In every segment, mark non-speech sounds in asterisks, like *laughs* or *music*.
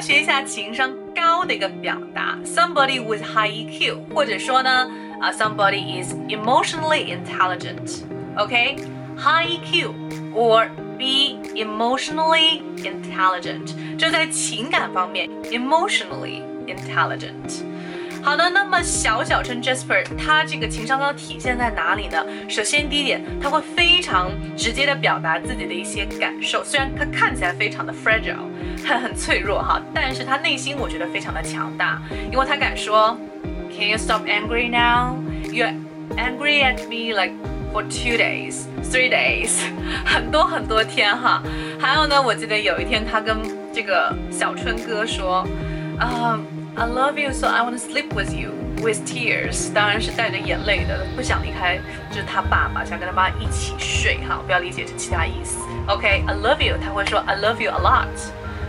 来学一下情商高的一个表达，somebody with high EQ，或者说呢，啊，somebody is emotionally intelligent。OK，high EQ or be emotionally intelligent，这在情感方面，emotionally intelligent。 好的，那么小小春 Jasper，他这个情商高体现在哪里呢？首先第一点，他会非常直接的表达自己的一些感受，虽然他看起来非常的 fragile，很很脆弱哈，但是他内心我觉得非常的强大，因为他敢说，Can you stop angry now? You're angry at me like for two days, three days，*laughs* 很多很多天哈。还有呢，我记得有一天他跟这个小春哥说，啊。I love you, so I want to sleep with you with tears。当然是带着眼泪的，不想离开，就是他爸爸想跟他爸一起睡哈，不要理解成其他意思。OK，I love you，他会说 I love you a lot，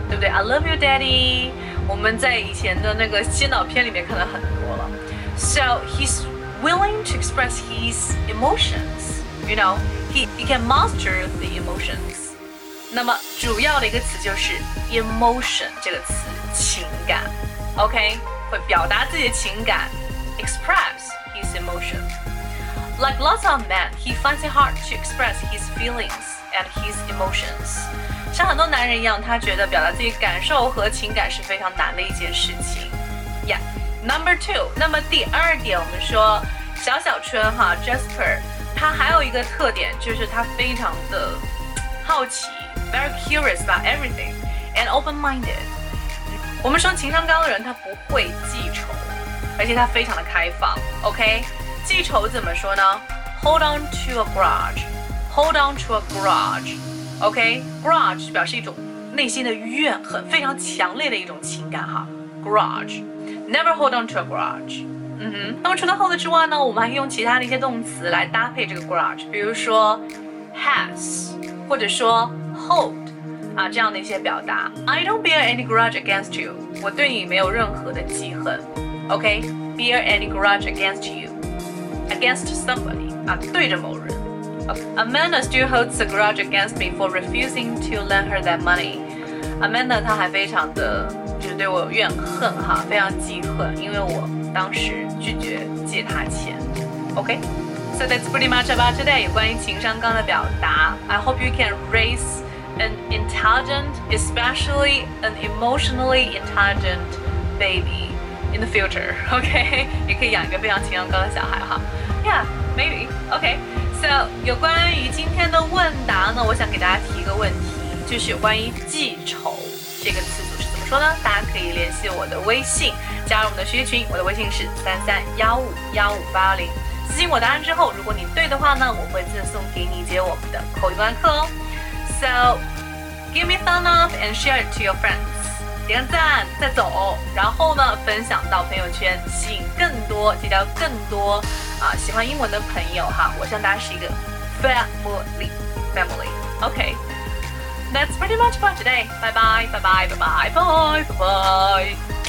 对不对？I love you, Daddy。我们在以前的那个洗脑片里面看到很多了。So he's willing to express his emotions. You know, he he can master the emotions. 那么主要的一个词就是 emotion 这个词，情感。 OK，会表达自己的情感，express his emotion. Like lots of men, he finds it hard to express his feelings and his emotions. 像很多男人一样，他觉得表达自己感受和情感是非常难的一件事情。Yeah, number two. 那么第二点，我们说小小春哈，Jasper，他还有一个特点就是他非常的好奇，very curious about everything and open-minded. 我们说情商高的人，他不会记仇，而且他非常的开放。OK，记仇怎么说呢？Hold on to a grudge，hold on to a grudge。OK，grudge 表示一种内心的怨恨，非常强烈的一种情感哈。Grudge，never hold on to a grudge。嗯哼。那么除了 hold 之外呢，我们还可以用其他的一些动词来搭配这个 grudge，比如说 has，或者说 hold。啊，这样的一些表达。I don't bear any grudge against you，我对你没有任何的记恨。OK，bear any grudge against you，against somebody 啊，对着某人。Amanda still holds a grudge against me for refusing to lend her that money。Amanda 她还非常的就是对我有怨恨哈，非常记恨，因为我当时拒绝借她钱。OK，so that's pretty much about today 关于情商高的表达。I hope you can raise an intelligent, especially an emotionally intelligent baby in the future. *laughs* Okay，也可以养一个非常情商高的小孩哈。Yeah, maybe. Okay. So 有关于今天的问答呢，我想给大家提一个问题，就是有关于记仇这个词组是怎么说呢？大家可以联系我的微信，加入我们的学习群，我的微信是三三幺五幺五八零。私信我答案之后，如果你对的话呢，我会赠送给你一节我们的口语观课哦。So give me thumb up and share it to your friends. 点个赞再走，然后呢，分享到朋友圈，吸引更多、结交更多啊喜欢英文的朋友哈。我希望大家是一个 family family。OK。That's pretty much for today. Bye bye, bye bye, bye bye, bye bye, bye bye.